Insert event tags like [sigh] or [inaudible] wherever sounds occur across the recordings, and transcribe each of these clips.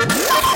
you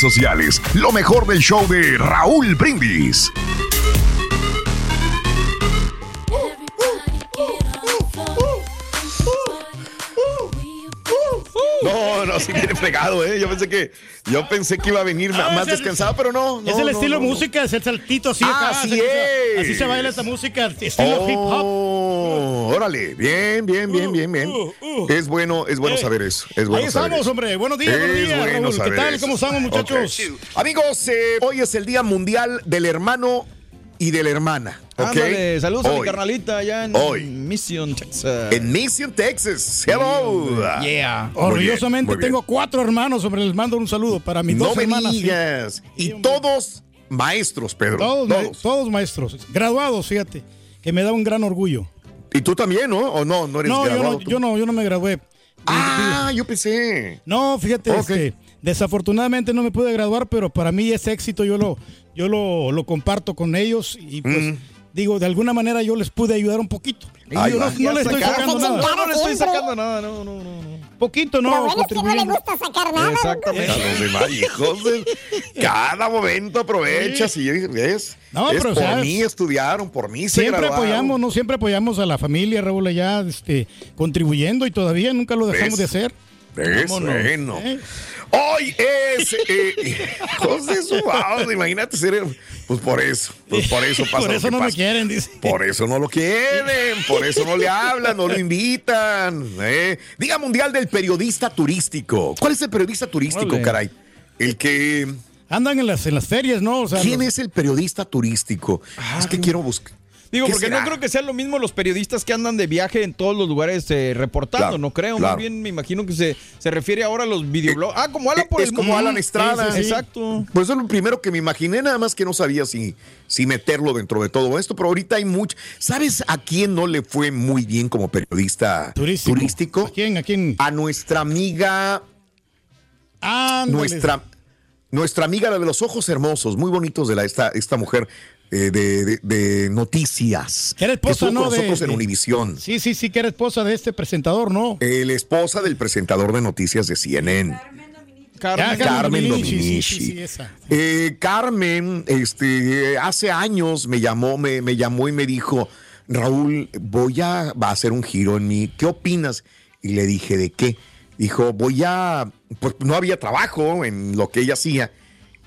sociales. Lo mejor del show de Raúl Brindis. No, no, sí viene fregado, ¿eh? Yo pensé que, yo pensé que iba a venir Ah, más el- descansado, pero no. es el no, estilo no, no. música, es el saltito así Ah, acá, así es. así se baila esta música, estilo hip hop. Oh, órale, bien, bien, bien, bien, bien. Es bueno, es bueno Eh, saber eso. Es bueno Ahí saber estamos, eso. hombre. Buenos días, buenos días, bueno Raúl. ¿Qué tal? eso. ¿Cómo estamos, muchachos? Amigos, eh, hoy es el Día Mundial del Hermano y de la Hermana. ¿ok? Ándale, saludos a mi carnalita allá en Hoy. Mission, Texas. En Mission, Texas. Hello. Yeah. Orgullosamente bien. tengo cuatro hermanos, hombre. Les mando un saludo para mis dos No me hermanas. sí. digas. Y todos maestros, Pedro. Todos, ma- todos. todos maestros. Graduados, fíjate. Que me da un gran orgullo. Y tú también, ¿no? ¿O no? ¿No eres No, yo no, tú? yo no, yo no me gradué. Ah, yo pensé. No, fíjate, Ok. este, desafortunadamente no me pude graduar, pero para mí ese éxito yo lo, yo lo, lo comparto con ellos y pues Mm. digo, de alguna manera yo les pude ayudar un poquito. Y Ahí yo no, no le estoy sacando nada. No, no le estoy sacando nada, no, no, no. no. Poquito, Lo no, bueno es que no le gusta sacar nada. Exactamente. A los demás hijos. de- Cada momento aprovechas y ves. No, es pero, por ¿sabes? mí estudiaron, por mí se Siempre graduaron. apoyamos, ¿no? Siempre apoyamos a la familia, Raúl, allá, este, contribuyendo y todavía nunca lo dejamos ¿Ves? de hacer. Es bueno. ¿Eh? Hoy es. Eh, [laughs] hijos de su madre, imagínate ser. Pues por eso. Pues por eso pasa. Por eso no me pasa. quieren, dice. Por eso no lo quieren, por eso no le hablan, no lo invitan. ¿eh? Día Mundial del Periodista Turístico. ¿Cuál es el periodista turístico, caray? El que. Andan en las, en las ferias, ¿no? O sea, ¿Quién los- es el periodista turístico? es que quiero buscar. Digo, ¿Qué porque será? no creo que sean lo mismo los periodistas que andan de viaje en todos los lugares eh, reportando, Claro, no creo. claro. Más bien me imagino que se, se refiere ahora a los videoblogs. Ah, como Alan por es el como mundo. Alan Estrada. Sí, sí, sí. Exacto. Pues eso es lo primero que me imaginé, nada más que no sabía si, si meterlo dentro de todo esto, pero ahorita hay mucho. ¿Sabes a quién no le fue muy bien como periodista Turístico. turístico? ¿A quién? ¿A quién? A nuestra amiga, Ándale. nuestra, nuestra amiga, la de los ojos hermosos, muy bonitos de la, esta, esta mujer eh, de, de- de noticias. Que era esposa, estuvo ¿no? con de- nosotros en Univisión. Sí, sí, sí, que era esposa de este presentador, ¿no? La esposa del presentador de noticias de CNN. Carmen. Carmen Dominici, Dominici. Sí, sí, sí, esa. Eh, Carmen, este, hace años me llamó, me, me llamó y me dijo, Raúl, voy a, va a hacer un giro en mí. ¿Qué opinas? Y le dije, ¿de qué? Dijo, voy a, pues no había trabajo en lo que ella hacía.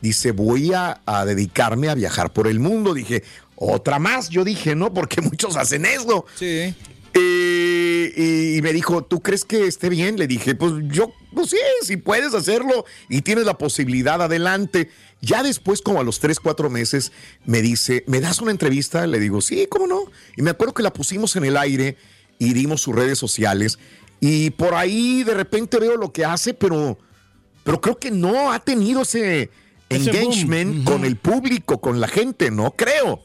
Dice, voy a, a dedicarme a viajar por el mundo. Dije, otra más. Yo dije, no, porque [laughs] muchos hacen eso. Sí. Eh, y, me dijo, ¿tú crees que esté bien? Le dije, pues yo, pues sí, si puedes hacerlo y tienes la posibilidad, adelante. Ya después, como a los tres, cuatro meses, me dice, ¿me das una entrevista? Le digo, sí, ¿cómo no? Y me acuerdo que la pusimos en el aire y dimos sus redes sociales. Y por ahí de repente veo lo que hace, pero, pero creo que no ha tenido ese, engagement con el público, con la gente, ¿no? Creo.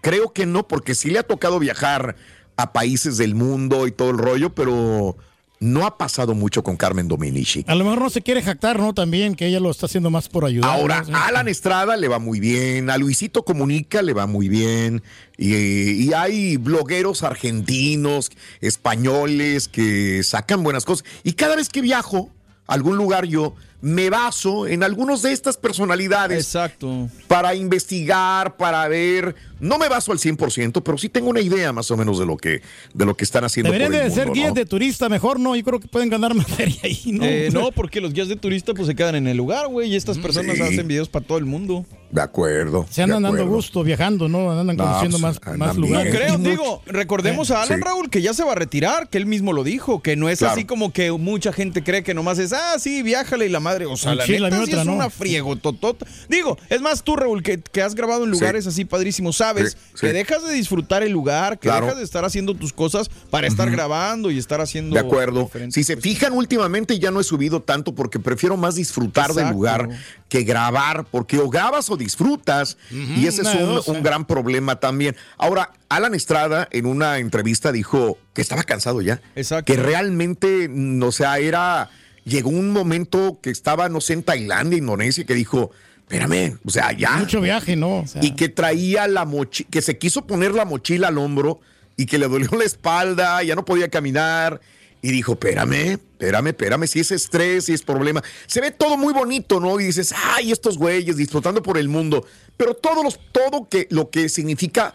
Creo que no, porque sí le ha tocado viajar a países del mundo y todo el rollo, pero no ha pasado mucho con Carmen Dominici. A lo mejor no se quiere jactar, ¿no? También que ella lo está haciendo más por ayudar. Ahora, ¿no? a Alan Estrada le va muy bien, a Luisito Comunica le va muy bien, y, y hay blogueros argentinos, españoles que sacan buenas cosas. Y cada vez que viajo a algún lugar yo me baso en algunos de estas personalidades Exacto. para investigar, para ver. No me baso al 100%, pero sí tengo una idea más o menos de lo que, de lo que están haciendo. Deberían por el de ser guías ¿no? de turista mejor, ¿no? Yo creo que pueden ganar [laughs] más feria ahí, ¿no? Eh, no, porque los guías de turista pues se quedan en el lugar, güey, y estas personas sí. hacen videos para todo el mundo. De acuerdo. Se andan dando gusto viajando, ¿no? Andan No, conociendo pues, más, andan más bien. No lugares. creo, [laughs] digo, recordemos a Alan Sí. Raúl que ya se va a retirar, que él mismo lo dijo, que no es Claro. así como que mucha gente cree que nomás es, ah, sí, viájale y la madre, o sea, la Sí, la neta sí otra, es ¿no? una friego totota. Digo, es más tú, Raúl, que, que has grabado en lugares así padrísimos, sabes Sí, sí. que dejas de disfrutar el lugar, que Claro. dejas de estar haciendo tus cosas para estar grabando y estar haciendo... De acuerdo. Si se fijan, últimamente ya no he subido tanto porque prefiero más disfrutar del lugar que grabar, porque o grabas o disfrutas. y ese es un, gran problema también. Ahora, Alan Estrada en una entrevista dijo que estaba cansado ya. Exacto. Que realmente, mm, o sea, era. Llegó un momento que estaba, no sé, en Tailandia, Indonesia, que dijo. Espérame, o sea, ya. Mucho viaje, ¿no? O sea, y que traía la mochila, que se quiso poner la mochila al hombro y que le dolió la espalda, ya no podía caminar. Y dijo, espérame, espérame, espérame, si es estrés, si es problema. Se ve todo muy bonito, ¿no? Y dices, ay, estos güeyes disfrutando por el mundo. Pero todo, los, todo que, lo que significa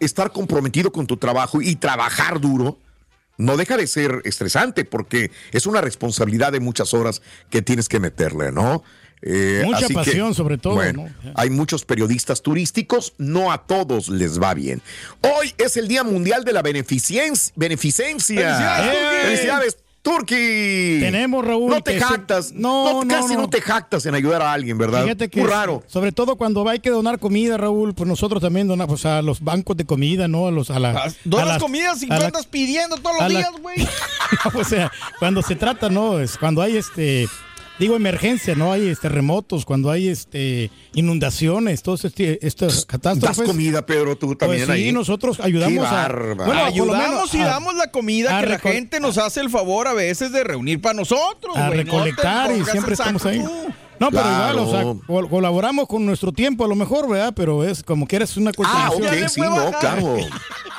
estar comprometido con tu trabajo y trabajar duro, no deja de ser estresante porque es una responsabilidad de muchas horas que tienes que meterle, ¿no? Eh, Mucha así que, pasión, sobre todo, Bueno, ¿no? hay muchos periodistas turísticos, no a todos les va bien. Hoy es el Día Mundial de la Beneficencia. beneficencia. ¡Felicidades, Turki! ¡Felicidades, Turki! Tenemos, Raúl, No te se- jactas. No, no, casi no. no. te jactas en ayudar a alguien, ¿verdad? Fíjate que Muy raro. sobre todo cuando hay que donar comida, Raúl, pues nosotros también donamos pues, a los bancos de comida, ¿no? A los a la Ah, a Donas las- comidas y la- andas pidiendo todos los la- días, güey. [laughs] O sea, cuando se trata, no, es cuando hay este digo emergencia, no hay este, terremotos, cuando hay este inundaciones, todas este, estas Das catástrofes. comida, Pedro, tú Pues también sí, ahí. nosotros ayudamos Qué a lo Ayudamos y a- damos la comida a que la gente nos hace el favor a veces de reunir para nosotros, a. No recolectar y siempre estamos ahí. No, pero Claro. igual, o sea, col- colaboramos con nuestro tiempo a lo mejor, ¿verdad? Pero es como que eres una Ah. Ya le ok, sí, no, claro. [laughs]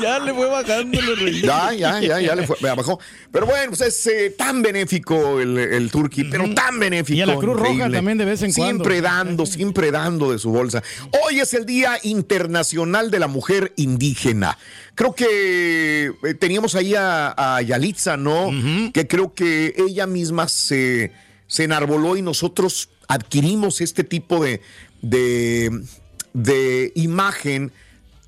Ya le fue bajando [laughs] reír. Ya, ya, ya, ya le fue, me bajó. Pero bueno, pues es eh, tan benéfico el, el Turqui, pero tan benéfico. Y a la Cruz Roja también de vez en cuando. Siempre dando, siempre dando de su bolsa. Hoy es el Día Internacional de la Mujer Indígena. Creo que eh, teníamos ahí a, a Yalitza, ¿no? Que creo que ella misma se, se enarboló y nosotros adquirimos este tipo de, de, de imagen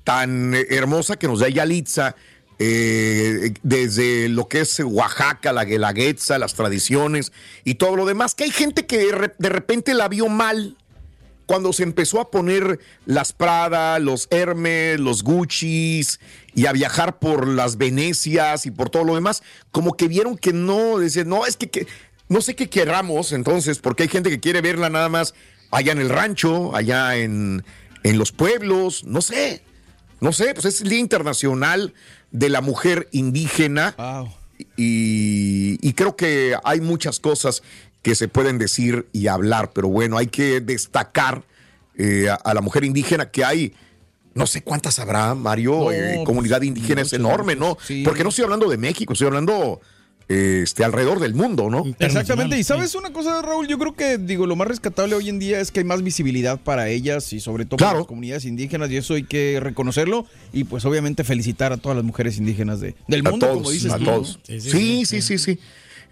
tan eh, hermosa que nos da Yalitza, eh, desde lo que es Oaxaca, la guelaguetza, las tradiciones y todo lo demás, que hay gente que de, re- de repente la vio mal cuando se empezó a poner las Prada, los Hermes, los Gucci's y a viajar por las Venecias y por todo lo demás, como que vieron que no, no, es que, que- no sé qué queramos entonces, porque hay gente que quiere verla nada más allá en el rancho, allá en, en los pueblos, no sé, no sé, pues es el Día Internacional de la Mujer Indígena Wow. y, y creo que hay muchas cosas que se pueden decir y hablar, pero bueno, hay que destacar eh, a, a la mujer indígena que hay. No sé cuántas habrá, Mario. No, eh, pues, comunidad indígena es enorme, ¿no? sí. Porque no estoy hablando de México, estoy hablando este, alrededor del mundo, ¿no? Exactamente, y sí. sabes una cosa, Raúl, yo creo que digo lo más rescatable hoy en día es que hay más visibilidad para ellas y sobre todo Claro. para las comunidades indígenas y eso hay que reconocerlo y pues obviamente felicitar a todas las mujeres indígenas de, del mundo, a todos, como dices a tú, todos. ¿no? Sí, Sí, sí, sí, sí, sí.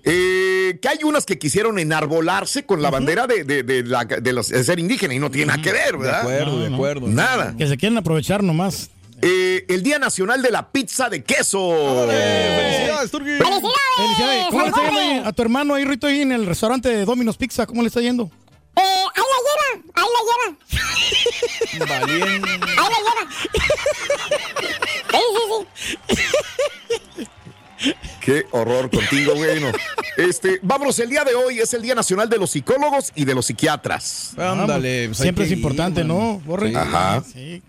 Eh, que hay unas que quisieron enarbolarse con la bandera de, de, de la- de los- de ser indígena y no tiene nada que ver, De ¿verdad? acuerdo, No, de no. acuerdo. Nada. Que se quieren aprovechar nomás. Eh, el Día Nacional de la Pizza de Queso. ¡Felicidades, Turki! Felicidades. ¿Cómo le está yendo a tu hermano ahí, Rito, ahí en el restaurante de Domino's Pizza? ¿Cómo le está yendo? Eh, ahí la lleva, ahí la lleva, Valiente. ahí la lleva. Sí, sí, sí. Qué horror contigo, güey. no. Este, vámonos, el día de hoy es el Día Nacional de los Psicólogos y de los Psiquiatras. Ándale. pues Siempre es importante. ¿no? Borre? Sí. Ajá. Sí.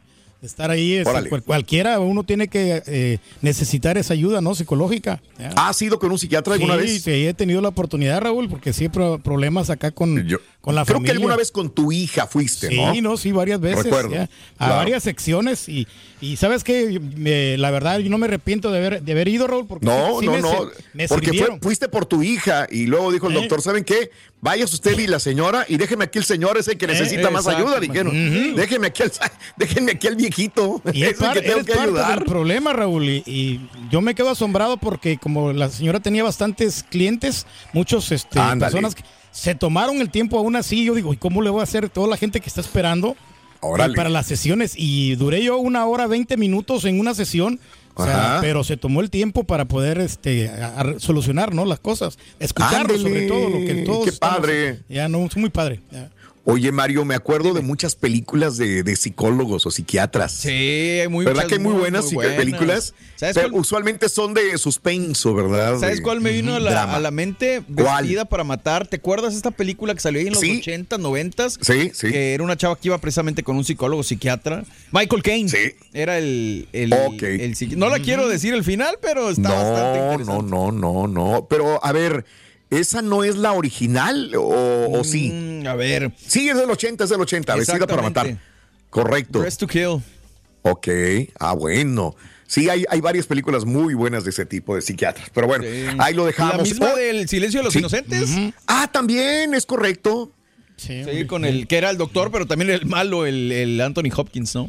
Estar ahí, este, Órale. cual- cualquiera, uno tiene que eh, necesitar esa ayuda, ¿no? Psicológica. Ya. ¿Has ido con un psiquiatra alguna sí, vez? sí, he tenido la oportunidad, Raúl, porque pro- problemas acá con, Yo- con la creo familia. que alguna vez con tu hija fuiste, Sí, ¿no? no, sí, varias veces. Recuerdo, ya, a claro. varias secciones. Y, y ¿sabes qué? Me- la verdad, yo no me arrepiento de haber, de haber ido, Raúl, porque No, sí no, me, no. me porque fue- fuiste por tu hija y luego dijo el ¿Eh? doctor, ¿saben qué? Vayas usted y la señora y déjeme aquí el señor ese que necesita más exacto, ayuda. Dijeron, [laughs] déjeme aquí al, [laughs] déjenme aquí al viejito. [laughs] Y es el par- que tengo que parte ayudar. del problema, Raúl. Y, y yo me quedo asombrado porque como la señora tenía bastantes clientes, muchos este, Ándale. personas que se tomaron el tiempo aún así. Yo digo, ¿y cómo le voy a hacer toda la gente que está esperando Órale. eh, para las sesiones? Y duré yo una hora, 20 minutos en una sesión. O sea, pero se tomó el tiempo para poder este, a- a solucionar ¿no? las cosas. Escucharlo sobre todo, lo que todos qué estamos- padre. Ya, no, es muy padre. ya. Oye, Mario, me acuerdo de muchas películas de, de psicólogos o psiquiatras. Sí, muy ¿Verdad que hay muy buenas, películas? ¿Sabes Pero cuál, usualmente son de suspenso, ¿verdad? ¿sabes cuál me vino a la, drama. a la mente? ¿Cuál? Vestida para matar. ¿Te acuerdas esta película que salió ahí en los Sí. 80, 90? Sí, sí. Que era una chava que iba precisamente con un psicólogo, psiquiatra. Michael Caine. Sí. Era el, el, Ok. el psiqui- No la quiero decir el final, pero está bastante No, interesante. no, no, no, no. Pero, a ver, ¿esa no es la original o, o sí? Mm, a ver. Sí, es del 80, es del 80, vestida para matar. Correcto. Dress to Kill. Ok, ah, bueno. Sí, hay, hay varias películas muy buenas de ese tipo de psiquiatras. Pero bueno, Sí. ahí lo dejamos. La misma Oh, del Silencio de los Sí. Inocentes. Ah, también, es correcto. Sí, Sí, con el que era el doctor, pero también el malo, el, el Anthony Hopkins, ¿no?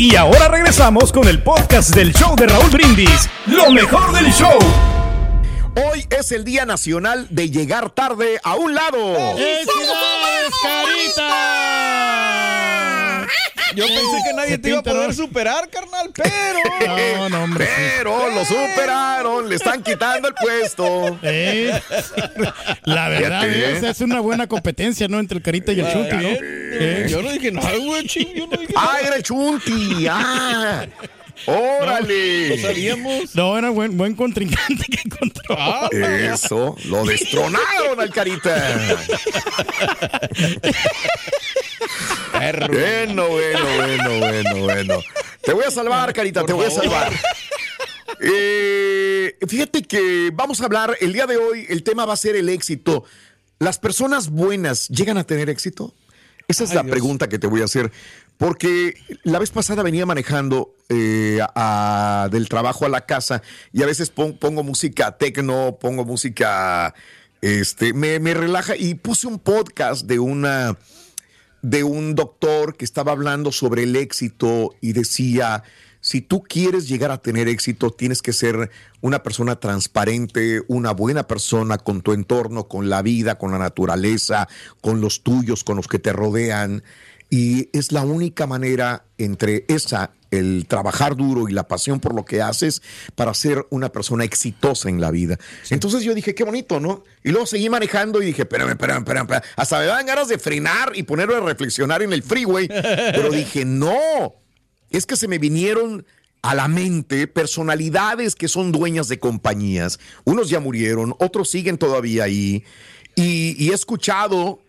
Y ahora regresamos con el podcast del show de Raúl Brindis. Lo mejor del show. Hoy es el Día Nacional de llegar tarde a un lado. ¡Felicidades, Carita! Yo pensé que nadie te iba a poder superar, carnal, pero. [laughs] No, no, hombre. sí. Pero lo superaron, le están quitando el puesto. Eh, La verdad Fíjate, es, ¿eh? es una buena competencia, ¿no? Entre el Carita y el Chuti, ¿no? Eh, Yo no dije nada, güey, ching, yo no dije ¡Ah, nada. era el Chunti! ¡Ah! ¡Órale! No sabíamos. No, era buen, buen contrincante que encontró. Ah, Eso, lo destronaron al Carita. Bueno, bueno, bueno, bueno, bueno. Te voy a salvar, Carita, te voy a salvar. Eh, fíjate que vamos a hablar el día de hoy, el tema va a ser el éxito. ¿Las personas buenas llegan a tener éxito? Esa es Ay, la Dios. pregunta que te voy a hacer. Porque la vez pasada venía manejando eh, del trabajo a la casa y a veces pon- pongo música tecno, pongo música, este, me, me relaja y puse un podcast de una, de un doctor que estaba hablando sobre el éxito y decía, si tú quieres llegar a tener éxito, tienes que ser una persona transparente, una buena persona con tu entorno, con la vida, con la naturaleza, con los tuyos, con los que te rodean. Y es la única manera entre esa, el trabajar duro y la pasión por lo que haces para ser una persona exitosa en la vida. Entonces yo dije, qué bonito, ¿no? Y luego seguí manejando y dije, espérame, espérame, espérame, espérame. Hasta me dan ganas de frenar y ponerme a reflexionar en el freeway. Pero [laughs] dije, no, es que se me vinieron a la mente personalidades que son dueñas de compañías. Unos ya murieron, otros siguen todavía ahí. Y, y he escuchado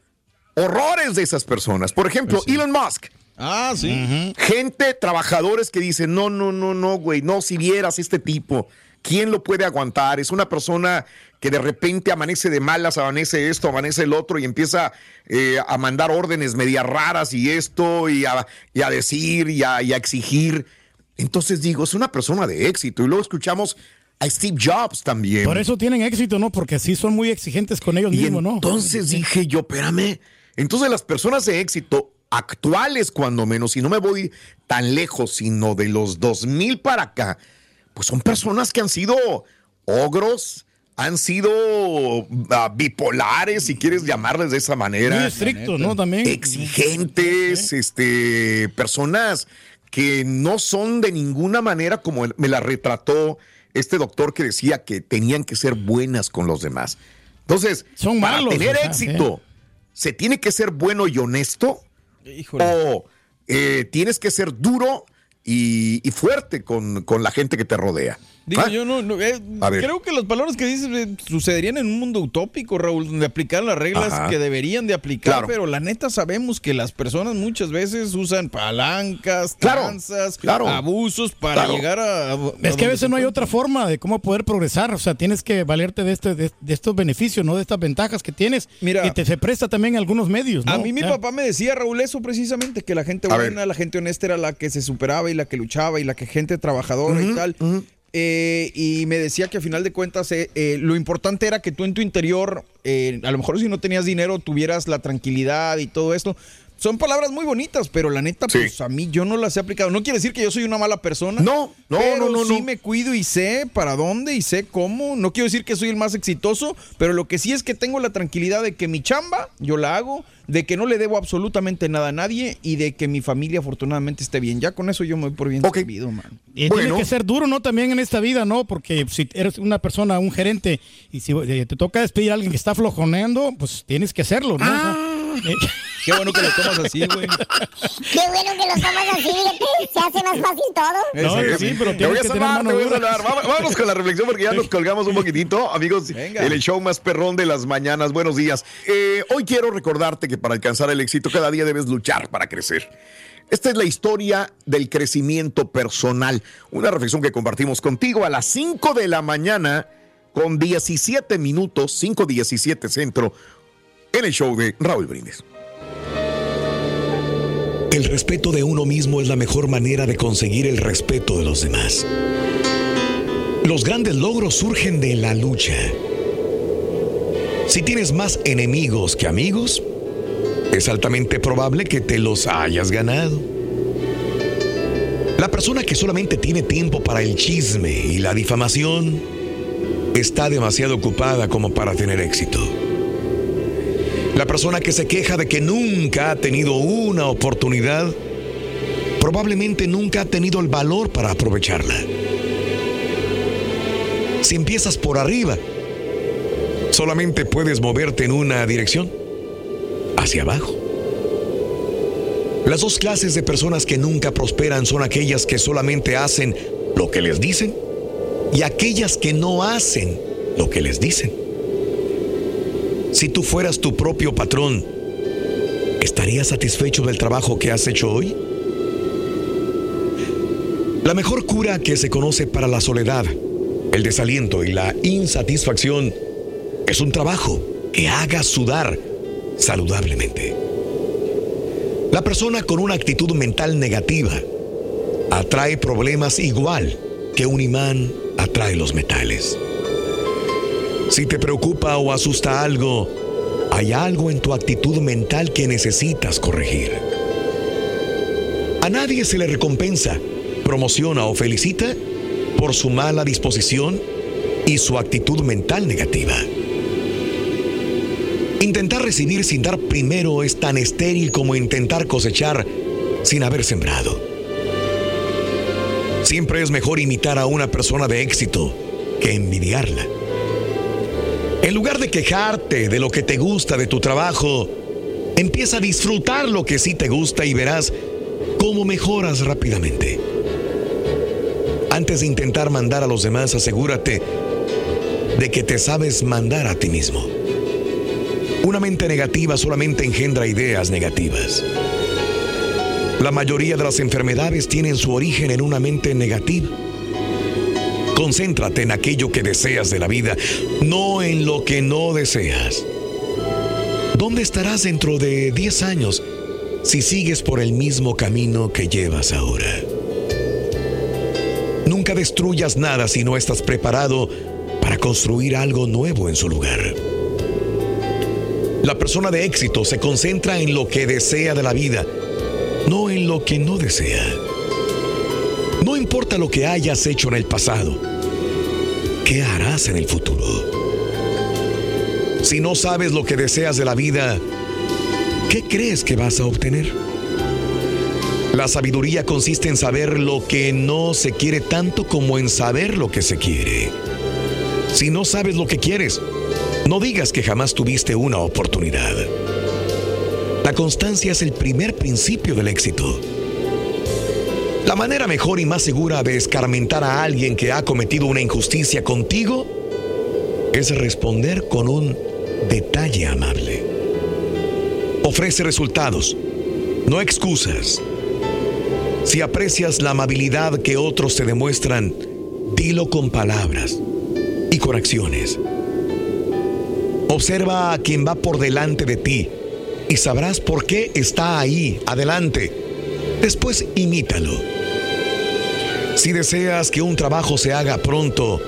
horrores de esas personas. Por ejemplo, Elon Musk. Ah, sí. Gente, trabajadores que dicen, no, no, no, no, güey, no, si vieras este tipo, ¿quién lo puede aguantar? Es una persona que de repente amanece de malas, amanece esto, amanece el otro y empieza eh, a mandar órdenes medias raras y esto y a, y a decir y a, y a exigir. Entonces digo, es una persona de éxito. Y luego escuchamos a Steve Jobs también. Por eso tienen éxito, ¿no? Porque sí son muy exigentes con ellos Y mismos, ¿no? entonces dije yo, espérame. Entonces las personas de éxito actuales, cuando menos, y no me voy tan lejos, sino de los 2000 para acá, pues son personas que han sido ogros, han sido ah, bipolares, si quieres llamarles de esa manera. Muy estrictos, ¿no? También. Exigentes, este, personas que no son de ninguna manera como me la retrató este doctor que decía que tenían que ser buenas con los demás. Entonces, Son para malos, tener o sea, éxito, ¿se tiene que ser bueno y honesto? Híjole. ¿O eh, tienes que ser duro y, y fuerte con, con la gente que te rodea? Digo, ¿Ah? yo no, no, eh, creo que las palabras que dices eh, sucederían en un mundo utópico, Raúl, donde aplicar las reglas Ajá. que deberían de aplicar, Claro. pero la neta sabemos que las personas muchas veces usan palancas, tranzas, claro. abusos para Claro. llegar a... a Es que a veces no hay otra forma de cómo poder progresar. O sea, tienes que valerte de, este, de, de estos beneficios, ¿no? De estas ventajas que tienes. Mira. y te se presta también algunos medios, ¿no? A mí mi Ya. papá me decía, Raúl, eso precisamente, que la gente buena, la gente honesta era la que se superaba y la que luchaba y la que gente trabajadora y tal. Eh, y me decía que a final de cuentas eh, eh, lo importante era que tú en tu interior, eh, a lo mejor si no tenías dinero, tuvieras la tranquilidad y todo esto. Son palabras muy bonitas, pero la neta, Sí. pues a mí yo no las he aplicado. No quiere decir que yo soy una mala persona. No, no, pero no, no, sí no. me cuido y sé para dónde y sé cómo. No quiero decir que soy el más exitoso, pero lo que sí es que tengo la tranquilidad de que mi chamba yo la hago, de que no le debo absolutamente nada a nadie y de que mi familia afortunadamente esté bien. Ya con eso yo me voy por bien Ok. servido, man. Y Bueno. tiene que ser duro, ¿no? También en esta vida, ¿no? Porque si eres una persona, un gerente, y si eh, te toca despedir a alguien que está flojoneando, pues tienes que hacerlo, ¿no? O sea, eh, Qué bueno que lo tomas así, güey. Qué bueno que lo tomas así, fíjate. Se hace más fácil todo. No, sí, pero Te voy a salvar, te voy a salvar. Vamos- Vámonos con la reflexión porque ya nos colgamos un poquitito. Amigos, Venga. el show más perrón de las mañanas. Buenos días. Eh, hoy quiero recordarte que para alcanzar el éxito cada día debes luchar para crecer. Esta es la historia del crecimiento personal. Una reflexión que compartimos contigo a las 5 de la mañana con 17 minutos, 5.17 centro, en el show de Raúl Brindis. El respeto de uno mismo es la mejor manera de conseguir el respeto de los demás. Los grandes logros surgen de la lucha. Si tienes más enemigos que amigos, es altamente probable que te los hayas ganado. La persona que solamente tiene tiempo para el chisme y la difamación está demasiado ocupada como para tener éxito. La persona que se queja de que nunca ha tenido una oportunidad, probablemente nunca ha tenido el valor para aprovecharla. Si empiezas por arriba, solamente puedes moverte en una dirección, hacia abajo. Las dos clases de personas que nunca prosperan son aquellas que solamente hacen lo que les dicen y aquellas que no hacen lo que les dicen. Si tú fueras tu propio patrón, ¿estarías satisfecho del trabajo que has hecho hoy? La mejor cura que se conoce para la soledad, el desaliento y la insatisfacción es un trabajo que haga sudar saludablemente. La persona con una actitud mental negativa atrae problemas igual que un imán atrae los metales. Si te preocupa o asusta algo, hay algo en tu actitud mental que necesitas corregir. A nadie se le recompensa, promociona o felicita por su mala disposición y su actitud mental negativa. Intentar recibir sin dar primero es tan estéril como intentar cosechar sin haber sembrado. Siempre es mejor imitar a una persona de éxito que envidiarla. En lugar de quejarte de lo que te gusta de tu trabajo, empieza a disfrutar lo que sí te gusta y verás cómo mejoras rápidamente. Antes de intentar mandar a los demás, asegúrate de que te sabes mandar a ti mismo. Una mente negativa solamente engendra ideas negativas. La mayoría de las enfermedades tienen su origen en una mente negativa. Concéntrate en aquello que deseas de la vida, no en lo que no deseas. ¿Dónde estarás dentro de 10 años si sigues por el mismo camino que llevas ahora? Nunca destruyas nada si no estás preparado para construir algo nuevo en su lugar. La persona de éxito se concentra en lo que desea de la vida, no en lo que no desea. No importa lo que hayas hecho en el pasado, ¿qué harás en el futuro? Si no sabes lo que deseas de la vida, ¿qué crees que vas a obtener? La sabiduría consiste en saber lo que no se quiere tanto como en saber lo que se quiere. Si no sabes lo que quieres, no digas que jamás tuviste una oportunidad. La constancia es el primer principio del éxito. Manera mejor y más segura de escarmentar a alguien que ha cometido una injusticia contigo es responder con un detalle amable. Ofrece resultados, no excusas. Si aprecias la amabilidad que otros te demuestran, dilo con palabras y con acciones. Observa a quien va por delante de ti y sabrás por qué está ahí, adelante. Después imítalo. Si deseas que un trabajo se haga pronto,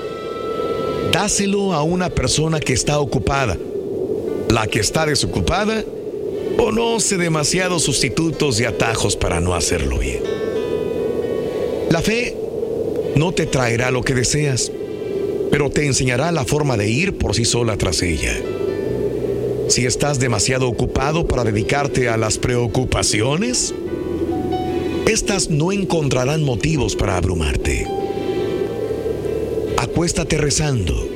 dáselo a una persona que está ocupada. La que está desocupada conoce demasiados sustitutos y atajos para no hacerlo bien. La fe no te traerá lo que deseas, pero te enseñará la forma de ir por sí sola tras ella. Si estás demasiado ocupado para dedicarte a las preocupaciones, estas no encontrarán motivos para abrumarte. Acuéstate rezando,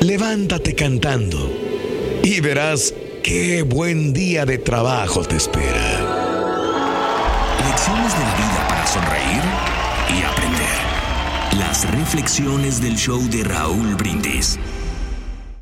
levántate cantando y verás qué buen día de trabajo te espera. Lecciones de la vida para sonreír y aprender. Las reflexiones del show de Raúl Brindis.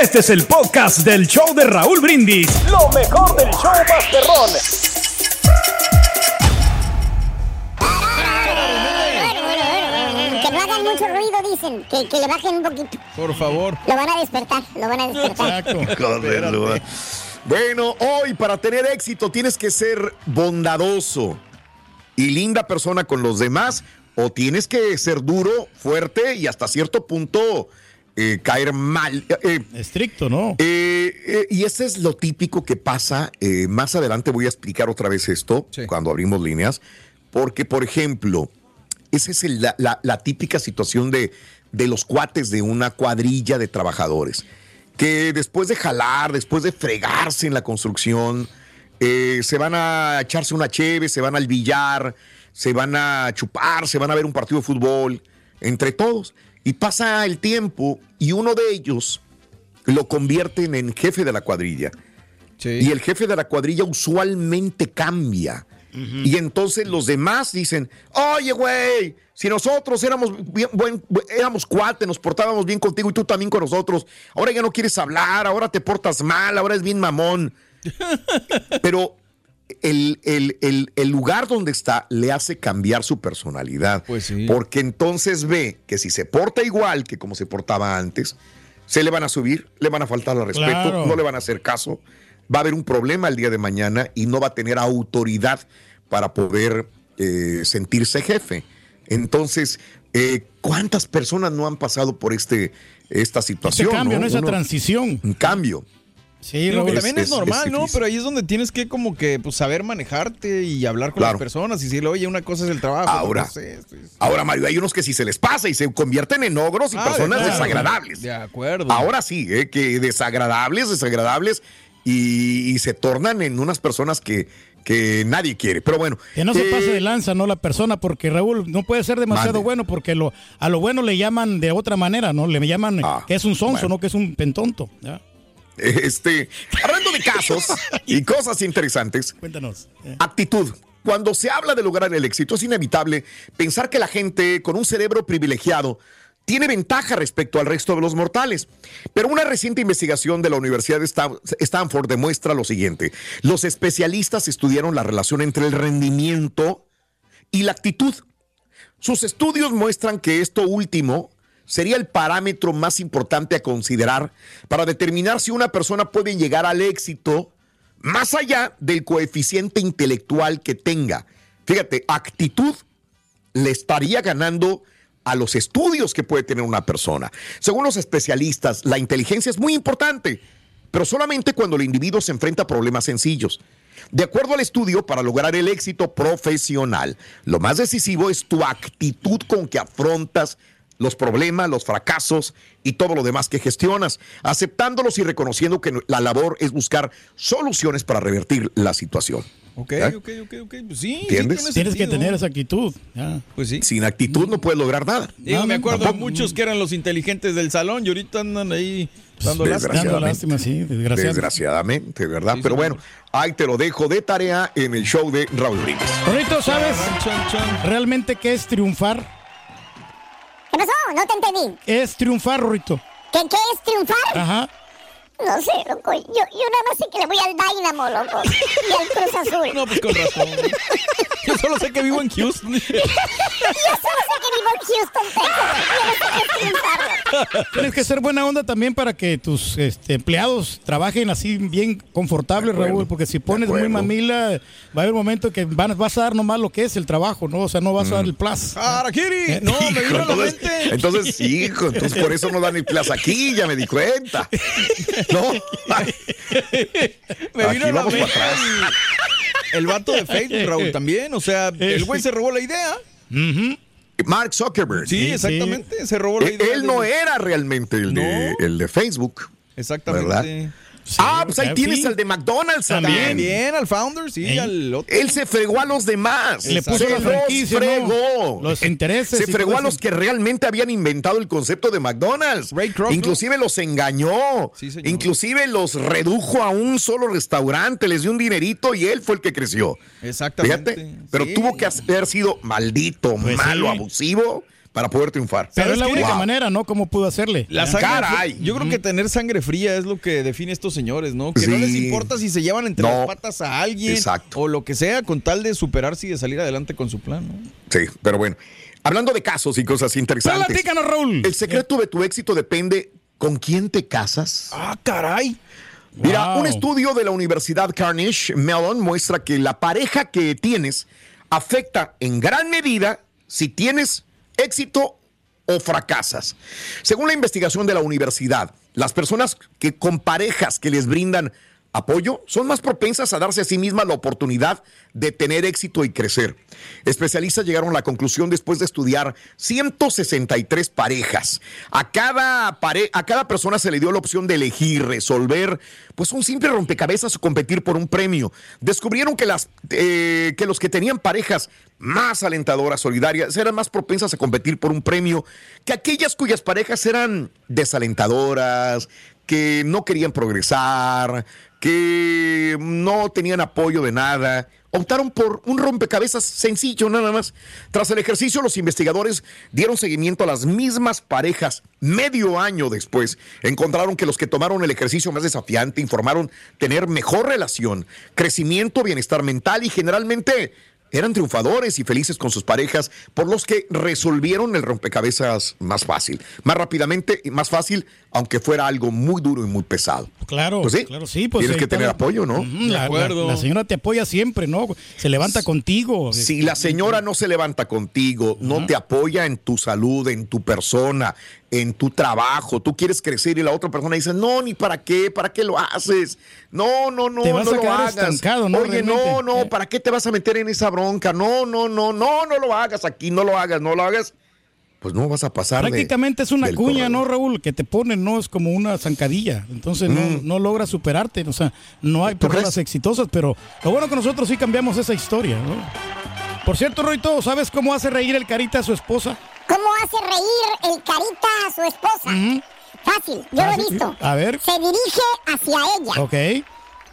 Este es el podcast del show de Raúl Brindis. Lo mejor del show Masterrón. Que no hagan mucho ruido, dicen. Que, que le bajen un poquito. Por favor. Lo van a despertar, lo van a despertar. Correcto. [laughs] Bueno, hoy para tener éxito tienes que ser bondadoso y linda persona con los demás o tienes que ser duro, fuerte y hasta cierto punto eh, caer mal. Eh, Estricto, ¿no? eh, y ese es lo típico que pasa. más adelante voy a explicar otra vez esto cuando abrimos líneas. Porque, por ejemplo, esa es el- la, la- la típica situación de, de los cuates de una cuadrilla de trabajadores. Que después de jalar, después de fregarse en la construcción, se van a echarse una cheve, se van al billar, se van a chupar, se van a ver un partido de fútbol, entre todos. Y pasa el tiempo y uno de ellos lo convierten en jefe de la cuadrilla. Y el jefe de la cuadrilla usualmente cambia. Y entonces los demás dicen, oye, güey, si nosotros éramos, bien, buen, éramos cuate, nos portábamos bien contigo y tú también con nosotros, ahora ya no quieres hablar, ahora te portas mal, ahora es bien mamón. [laughs] Pero el, el- el- el lugar donde está le hace cambiar su personalidad. Porque entonces ve que si se porta igual que como se portaba antes, se le van a subir, le van a faltar al respeto, Claro. no le van a hacer caso, va a haber un problema el día de mañana y no va a tener autoridad para poder eh, sentirse jefe. Entonces, eh, ¿cuántas personas no han pasado por este, esta situación? cambio, ¿no? Esa Uno- transición. Un cambio. Sí, Digo Raúl. que también es, Es- es normal, ¿no? Pero ahí es donde tienes que como que pues, saber manejarte y hablar con Claro. las personas y decirle, oye, una cosa es el trabajo. Ahora. esto". Ahora, Mario, hay unos que si se les pasa y se convierten en ogros y Ah, personas de- claro. desagradables. De acuerdo. Ahora sí, eh, que desagradables, desagradables y, y se tornan en unas personas que, que nadie quiere. Pero bueno. Que no se eh, pase de lanza, ¿no? La persona, porque Raúl no puede ser demasiado Mande. bueno, porque lo, a lo bueno le llaman de otra manera, ¿no? Le llaman Ah, que es un sonso, bueno. no que es un pentonto. ¿ya? Este, hablando de casos y cosas interesantes, Cuéntanos. eh. actitud. Cuando se habla de lograr el éxito, es inevitable pensar que la gente con un cerebro privilegiado tiene ventaja respecto al resto de los mortales. Pero una reciente investigación de la Universidad de Stan- Stanford demuestra lo siguiente. Los especialistas estudiaron la relación entre el rendimiento y la actitud. Sus estudios muestran que esto último sería el parámetro más importante a considerar para determinar si una persona puede llegar al éxito más allá del coeficiente intelectual que tenga. Fíjate, actitud le estaría ganando a los estudios que puede tener una persona. Según los especialistas, la inteligencia es muy importante, pero solamente cuando el individuo se enfrenta a problemas sencillos. De acuerdo al estudio, para lograr el éxito profesional, lo más decisivo es tu actitud con que afrontas los problemas, los fracasos y todo lo demás que gestionas, aceptándolos y reconociendo que la labor es buscar soluciones para revertir la situación. Ok, ¿Eh? ok, ok, ok. Pues sí. sí ¿Entiendes? tiene Tienes que tener esa actitud. ya. Pues sí. Sin actitud no puedes lograr nada. Digo, No, me acuerdo de tampoco. muchos que eran los inteligentes del salón y ahorita andan ahí dando lástima. Dando Desgraciadamente. lástima, sí, desgraciadamente. Desgraciadamente, ¿verdad? Sí, Pero bueno, ahí te lo dejo de tarea en el show de Raúl Brindis. Rorrito, ¿sabes Chan, chan. realmente qué es triunfar? ¿Qué pasó? No te entendí. Es triunfar, Rorrito. ¿Qué, qué es triunfar? Ajá. No sé, loco. Yo, yo nada más sé que le voy al Dynamo, loco. Y al Cruz Azul. No, pues con razón. Yo solo sé que vivo en Houston. [laughs] Yo solo sé que vivo en Houston, Texas. Yo no sé. Tienes que ser buena onda también para que tus este, empleados trabajen así bien confortables, Raúl, porque si pones muy mamila, va a haber un momento que van- vas a dar nomás lo que es el trabajo, ¿no? O sea, no vas a dar el plus. ¡Harakiri! No, [laughs] me vino a la Entonces, mente. entonces, hijo, entonces por eso no dan ni plaza aquí, ya me di cuenta. [laughs] No, [laughs] Me Aquí vino a la vamos mente para atrás. [laughs] el, vato de Facebook, Raúl, también. O sea, el güey se robó la idea. Mark Zuckerberg. Sí, Sí, exactamente. Se robó la Eh, idea. Él de- no era realmente el, de, el de Facebook. Exactamente. ¿Verdad? Ah, pues ahí tienes al de McDonald's También. también. Al founder, sí, Ey. al otro. Él se fregó a los demás. Le puso se los ¿no? fregó. Los intereses Se fregó a los que realmente habían inventado el concepto de McDonald's. Ray Kroc, ¿no? Inclusive los engañó. Sí, señor. Inclusive los redujo a un solo restaurante, les dio un dinerito y él fue el que creció. Exactamente. Fíjate. Pero Sí. tuvo que haber sido maldito, Pues malo, sí. abusivo para poder triunfar. Pero es la única Wow. manera, ¿no? ¿Cómo pudo hacerle? La sangre Caray. Yo creo que tener sangre fría es lo que define a estos señores, ¿no? Que no les importa si se llevan entre No. las patas a alguien Exacto. o lo que sea, con tal de superarse y de salir adelante con su plan, ¿no? Sí, pero bueno. Hablando de casos y cosas interesantes. Platícanos, Raúl. El secreto de tu éxito depende con quién te casas. ¡Ah, caray! Mira, Wow. un estudio de la Universidad Carnegie Mellon muestra que la pareja que tienes afecta en gran medida si tienes éxito o fracasas. Según la investigación de la universidad, las personas que con parejas que les brindan apoyo son más propensas a darse a sí mismas la oportunidad de tener éxito y crecer. Especialistas llegaron a la conclusión después de estudiar 163 parejas. A cada, pare- a cada persona se le dio la opción de elegir, resolver, pues un simple rompecabezas o competir por un premio. Descubrieron que, las, eh, que los que tenían parejas más alentadoras, solidarias, eran más propensas a competir por un premio que aquellas cuyas parejas eran desalentadoras, que no querían progresar, que no tenían apoyo de nada. Optaron por un rompecabezas sencillo nada más. Tras el ejercicio, los investigadores dieron seguimiento a las mismas parejas. Medio año después, encontraron que los que tomaron el ejercicio más desafiante informaron tener mejor relación, crecimiento, bienestar mental y generalmente eran triunfadores y felices con sus parejas, por los que resolvieron el rompecabezas más fácil, más rápidamente y más fácil, aunque fuera algo muy duro y muy pesado. Claro, Pues sí, claro, sí. Pues tienes que tener la- apoyo, ¿no? La, acuerdo. la- la señora te apoya siempre, ¿no? Se levanta contigo. Si la señora no se levanta contigo, no te apoya en tu salud, en tu persona, en tu trabajo, tú quieres crecer y la otra persona dice, no, ni para qué, para qué lo haces. No, no, no, Te vas no a lo hagas. ¿no? Oye, no, Realmente. no, ¿para qué te vas a meter en esa bronca? No, no, no, no, no lo hagas aquí, no lo hagas, no lo hagas. Pues no vas a pasar de- Prácticamente es una cuña, corredor. ¿no, Raúl? Que te ponen, no es como una zancadilla. Entonces no, Mm. no logras superarte. O sea, no hay personas exitosas, pero lo bueno que nosotros sí cambiamos esa historia, ¿no? Por cierto, Roito, ¿sabes cómo hace reír el carita a su esposa? ¿Cómo hace reír el carita a su esposa? Fácil, yo lo he visto. A ver. Se dirige hacia ella, Ok.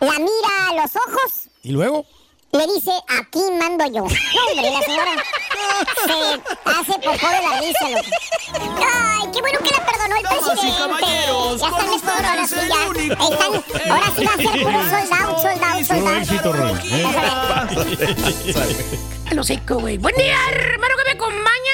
la mira a los ojos, ¿Y luego? le dice, aquí mando yo. No, hombre, la señora se hace popó de la risa. loco. Ay, qué bueno que la perdonó el presidente. ya están listos ahora sí, ya. Están, ahora sí va a ser puro soldado, soldado, éxito, soldado. Roy. Lo seco, güey. Buen día, hermano, que me acompañan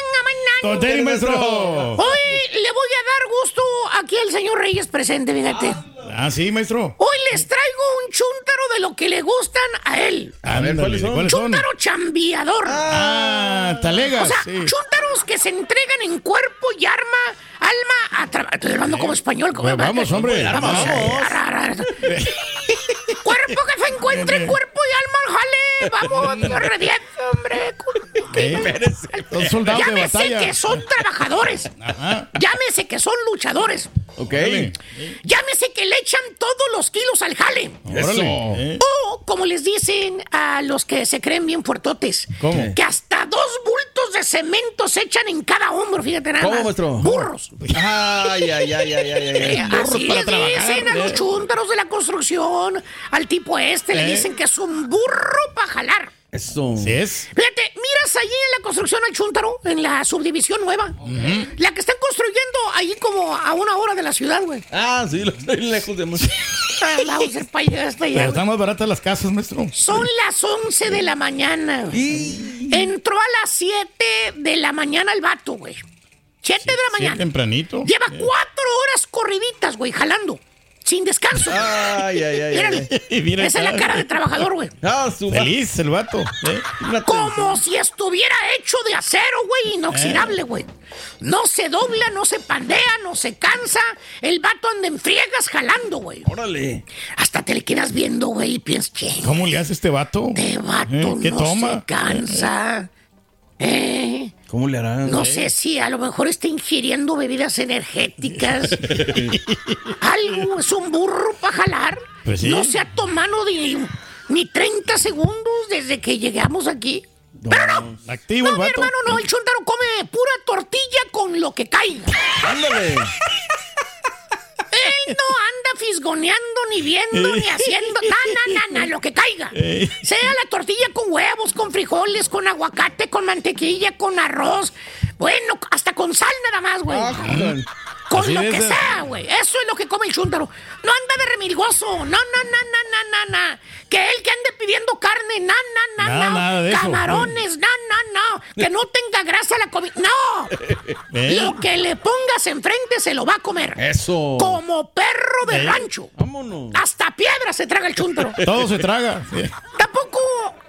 Terry, maestro. Hoy le voy a dar gusto aquí al señor Reyes presente, fíjate. Ah, sí, maestro. Hoy les traigo un chúntaro de lo que le gustan a él. A ver, ¿cuáles son? ¿Cuáles son? Chúntaro chambiador. Ah, talegas, O sea, sí. chúntaros que se entregan en cuerpo y arma, alma, a tra- Estoy hablando como español. como- Pues vamos, hombre, Vamos. vamos. [laughs] Cuerpo que se encuentre en cuerpo y alma, jale. [laughs] Vamos, rediez, hombre. Son soldados de Llámese batalla. que son trabajadores. Ajá. Llámese que son luchadores. Ok. Llámese que le echan todos los kilos al jale. Órale. ¿eh? O, como les dicen a los que se creen bien fuertotes, ¿Cómo? que hasta dos bultos de cemento se echan en cada hombro, fíjate nada ¿Cómo, maestro? Burros. Ay, ay, ay, ay, ay, ay, Eh. Así le dicen a los chúntaros de la construcción, al tipo este, le ¿Eh? dicen que es un burro para jalar. Eso. ¿Sí es? Fíjate, miras allí en la construcción al Chúntaro, en la subdivisión nueva. La que están construyendo allí como a una hora de la ciudad, güey. Ah, sí, lo estoy lejos de mucho. [laughs] Hasta allá, Pero están más baratas las casas, maestro. Son las 11 de la mañana. güey. Entró a las 7 de la mañana el vato, güey. 7 de la Sí, mañana. tempranito. Lleva cuatro horas corriditas, güey, jalando. Sin descanso. Ay, ay, ay, Mírale. ay, Y mira Esa es la cara de trabajador, güey. Ah, su Feliz el vato. ¿eh? Como si estuviera hecho de acero, güey, inoxidable, güey. No se dobla, no se pandea, no se cansa. El vato anda en friegas jalando, güey. Órale. Hasta te le quedas viendo, güey, y piensas, che, ¿Cómo le hace este vato? este vato ¿Eh? ¿Qué no toma? se cansa. Eh, ¿Cómo le harán? no sé si a lo mejor está ingiriendo bebidas energéticas. [laughs] Algo, es un burro para jalar. Pues sí. No se ha tomado ni, ni 30 segundos desde que llegamos aquí. Pero no, Activo no, el mi hermano, no, el chuntaro come pura tortilla con lo que caiga. Ándale. [laughs] Él no anda fisgoneando, ni viendo, ni [laughs] haciendo. No, no, no, no, lo que caiga. Sea la tortilla con huevos, con frijoles, con aguacate, con mantequilla, con arroz. Bueno, hasta con sal nada más, güey. Ah, Con Así lo que sea, güey. Eso es lo que come el chúntaro. No anda de remilgoso. No, no, no, no, no, no, no. Que él que ande pidiendo carne. No, no, no, Nada, no. nada de eso. Camarones. Que no tenga grasa la comida. No. [laughs] ¿Eh? Lo que le pongas enfrente se lo va a comer. Eso. Como perro de ¿Eh? rancho. Vámonos. Hasta piedra se traga el chúntaro. Todo se traga. Tampoco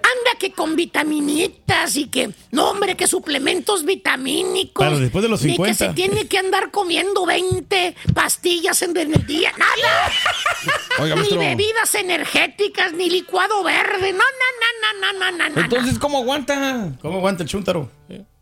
anda que con vitaminitas y que, no hombre, que suplementos vitamínicos. Pero después de los Ni que 50. se tiene que andar comiendo 20 pastillas en el día. Nada. Oiga, ni maestro. bebidas energéticas, ni licuado verde. No, no, no, no, no, no, no. no. Entonces, ¿cómo aguanta? ¿Cómo aguanta el chúntaro?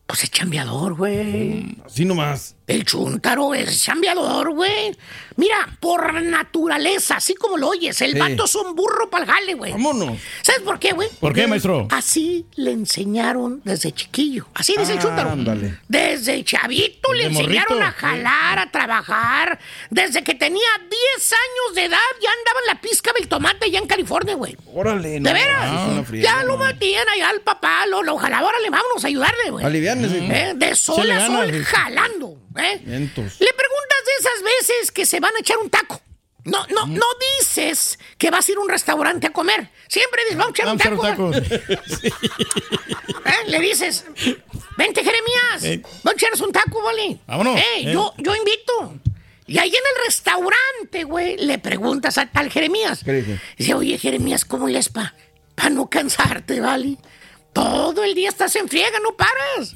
Pues es chambeador, güey. Así nomás. El chúntaro es chambeador, güey. Mira, por naturaleza, así como lo oyes, el Sí. vato es un burro pa'l jale, güey. Vámonos. ¿Sabes por qué, güey? ¿Por qué, maestro? Así le enseñaron desde chiquillo. Así dice el chúntaro. ándale. Desde chavito le enseñaron morrito. a jalar, a trabajar. Desde que tenía 10 años de edad ya andaba en la pizca del tomate allá en California, güey. Órale. no, ¿De veras? ya lo metían allá al papá, lo, lo jalaba, órale, vámonos a ayudarle, güey. Aliviánese. ¿Eh? De sol a sol, jalando. ¿Eh? Vientos. Le preguntas de esas veces que se van a echar un taco. No, no, no dices que vas a ir a un restaurante a comer. Siempre dices, vamos a echar un Vamos a taco. echar un taco. [laughs] ¿Eh? Le dices, vente Jeremías, Eh. vamos a echarnos un taco, ¿vale? Vámonos. Eh. Yo, yo invito. Y ahí en el restaurante, güey, le preguntas a tal Jeremías. ¿Qué dice? Dice, oye, Jeremías, ¿cómo les pa? Para no cansarte, ¿vale? Todo el día estás en friega, no paras.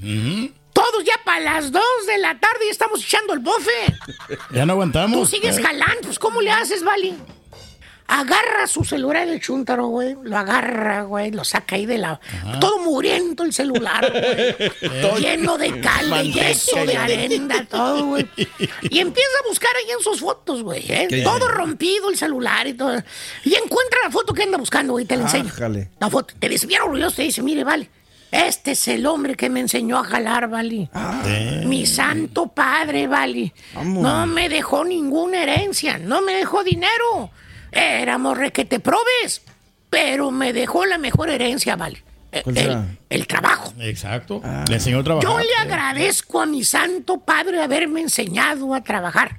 Todos ya para las 2 de la tarde ya estamos echando el bofe. [laughs] Ya no aguantamos. Tú sigues Eh. jalando, pues ¿cómo le haces, Vali? Agarra su celular el chúntaro, güey. Lo agarra, güey. Lo saca ahí de la. Todo muriendo el celular, güey. [laughs] lleno de cal, de yeso, y de arena, todo, güey. Y empieza a buscar ahí en sus fotos, güey. ¿eh? Todo rompido el celular y todo. Y encuentra la foto que anda buscando, güey. Te la enseño. Ájale. La foto. Te dice bien orgulloso. Te dice, mire, vale. Este es el hombre que me enseñó a jalar, Vali. Mi santo padre, Vali. Vamos. No me dejó ninguna herencia, no me dejó dinero. Éramos requete probes, pero me dejó la mejor herencia, Vali. Eh, ¿Cuál El, trabajo. Exacto. Le enseñó a trabajar. Yo le agradezco a mi santo padre haberme enseñado a trabajar.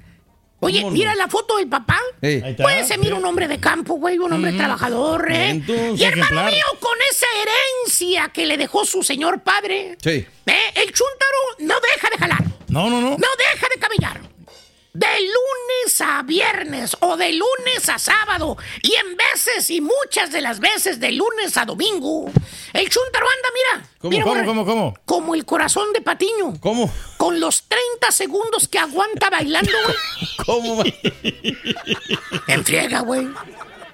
Oye, mira la foto del papá. Pues se mira un hombre de campo, güey, un hombre trabajador, ¿eh? Entonces, y hermano ejemplar. mío, con esa herencia que le dejó su señor padre, Sí. ¿eh? el chúntaro no deja de jalar. No, no, no. No deja de camellar. De lunes a viernes o de lunes a sábado y en veces y muchas de las veces de lunes a domingo. El chúntaro anda, mira. ¿Cómo, mira, cómo, cómo, cómo? Como el corazón de Patiño. ¿Cómo? Con los 30 segundos que aguanta bailando, güey. ¿Cómo? En friega, güey.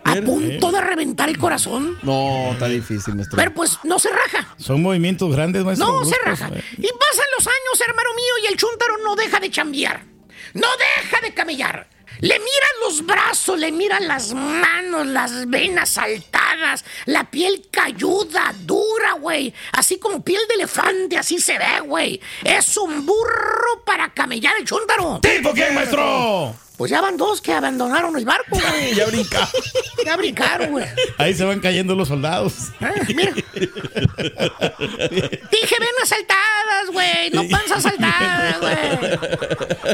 A punto de reventar el corazón. No, está difícil, maestro. Pero pues no se raja. Son movimientos grandes, maestro. No se raja. eh. Y pasan los años, hermano mío, y el chúntaro no deja de chambear. No deja de camellar. Le miran los brazos, le miran las manos, las venas saltadas, la piel calluda, dura, güey. Así como piel de elefante, así se ve, güey. Es un burro para camellar el chúntaro. ¿Tipo quién, maestro? Pues ya van dos que abandonaron el barco, güey. [laughs] Ya brincaron. Ya brincaron, güey. Ahí se van cayendo los soldados. Ah, mira. Dije venas saltadas, güey. No panza saltada, [laughs] güey.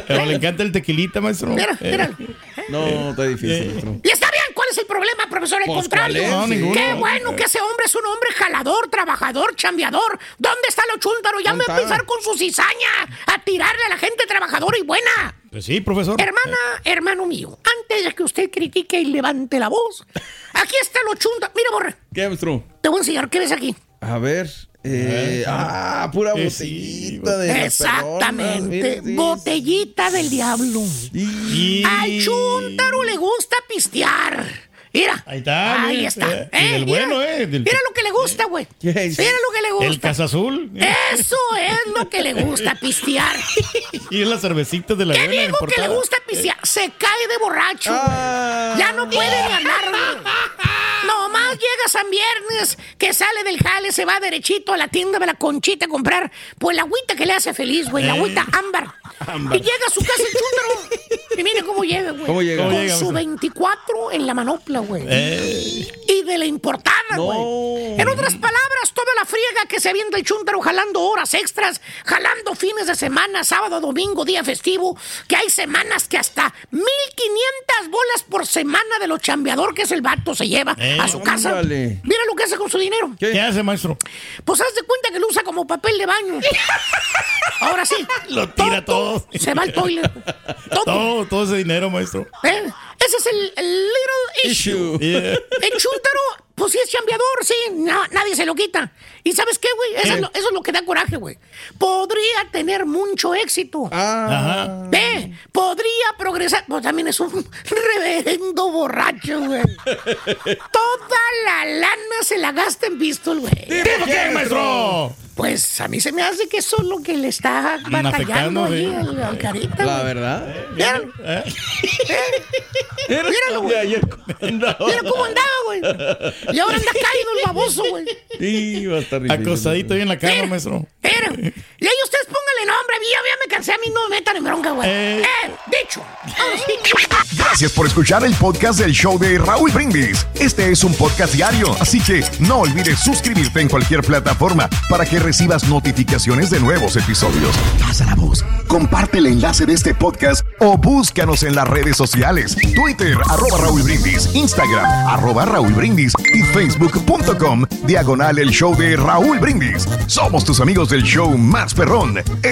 Pero le encanta el tequilita, maestro. Mira, Eh. mira. No, está difícil, maestro. Y está bien, ¿cuál es el problema, profesor? Al Pues, contrario. No, ninguno. Qué bueno que ese hombre es un hombre jalador, trabajador, chambeador. ¿Dónde está lo chúntaro? Ya me va a empezar con su cizaña a tirarle a la gente trabajadora y buena. Pues sí, profesor. Hermana, hermano mío, antes de que usted critique y levante la voz, aquí está lo chúntaro. Mira, borre, ¿Qué, maestro? te voy a enseñar. ¿Qué ves aquí? A ver. Eh, ah, pura Eh, botellita de la Exactamente. sí. Botellita del diablo. Y- Al chúntaro le gusta pistear. Mira. Ahí está, Ahí mira, está. eh, Eh, mira, bueno, ¿eh? Del- Mira lo que le gusta, güey. Mira lo que le El gusta. Casa Azul. Eso es lo que le gusta, pistear. [laughs] Y las cervecitas de la ¿Qué digo que le gusta pistear? Se cae de borracho. güey. Ya no puede. Nomás [laughs] llega San Viernes, que sale del jale, se va derechito a la tienda de la conchita a comprar, pues la agüita que le hace feliz, güey, la Eh. agüita ámbar. Ámbar. Y llega a su casa el chúntaro. Y mire cómo llega, güey. ¿Cómo llega? Con ¿Cómo llega, su maestro? 24 en la manopla, güey. Eh. Y de la importada, güey. En otras palabras, toda la friega que se avienta el chúntaro jalando horas extras, jalando fines de semana, sábado, domingo, día festivo, que hay semanas que hasta 1500 bolas por semana de lo chambeador que es el vato se lleva Eh, a su casa. Ándale. Mira lo que hace con su dinero. ¿Qué? hace, maestro? Pues haz de cuenta que lo usa como papel de baño. [laughs] Ahora sí. Lo tira todo. Se va al toilet. [laughs] Todo, todo ese dinero, maestro. ¿Eh? Ese es el, el little issue. Yeah. El chúntaro, pues sí es chambeador, sí, na- nadie se lo quita. ¿Y sabes qué, güey? Eso, ¿Qué? es lo, eso es lo que da coraje, güey. Podría tener mucho éxito. Ajá. Ve, podría progresar. Pues también es un [laughs] reverendo borracho, güey. Toda la lana se la gasta en pistol, güey. ¿Tipo quién, maestro? Pues a mí se me hace que eso es lo que le está batallando ahí al, al carita. La güey. verdad. Míralo. Eh. Míralo, güey. Mira cómo andaba, güey. Y ahora anda caído el baboso, güey. Sí, va a estar. Acostadito ahí en la cama, maestro. Mira. Y ahí ustedes pónganle nombre. Yo ya me cansé a mí, no me metan en bronca, güey. Eh. Eh, dicho. [laughs] Gracias por escuchar el podcast del show de Raúl Brindis. Este es un podcast diario, así que no olvides suscribirte en cualquier plataforma para que recibas notificaciones de nuevos episodios. Pasa la voz, comparte el enlace de este podcast o búscanos en las redes sociales. Twitter, arroba Raúl Brindis, Instagram, arroba Raúl Brindis y facebook.com, diagonal el show de Raúl Brindis. Somos tus amigos del show más perrón,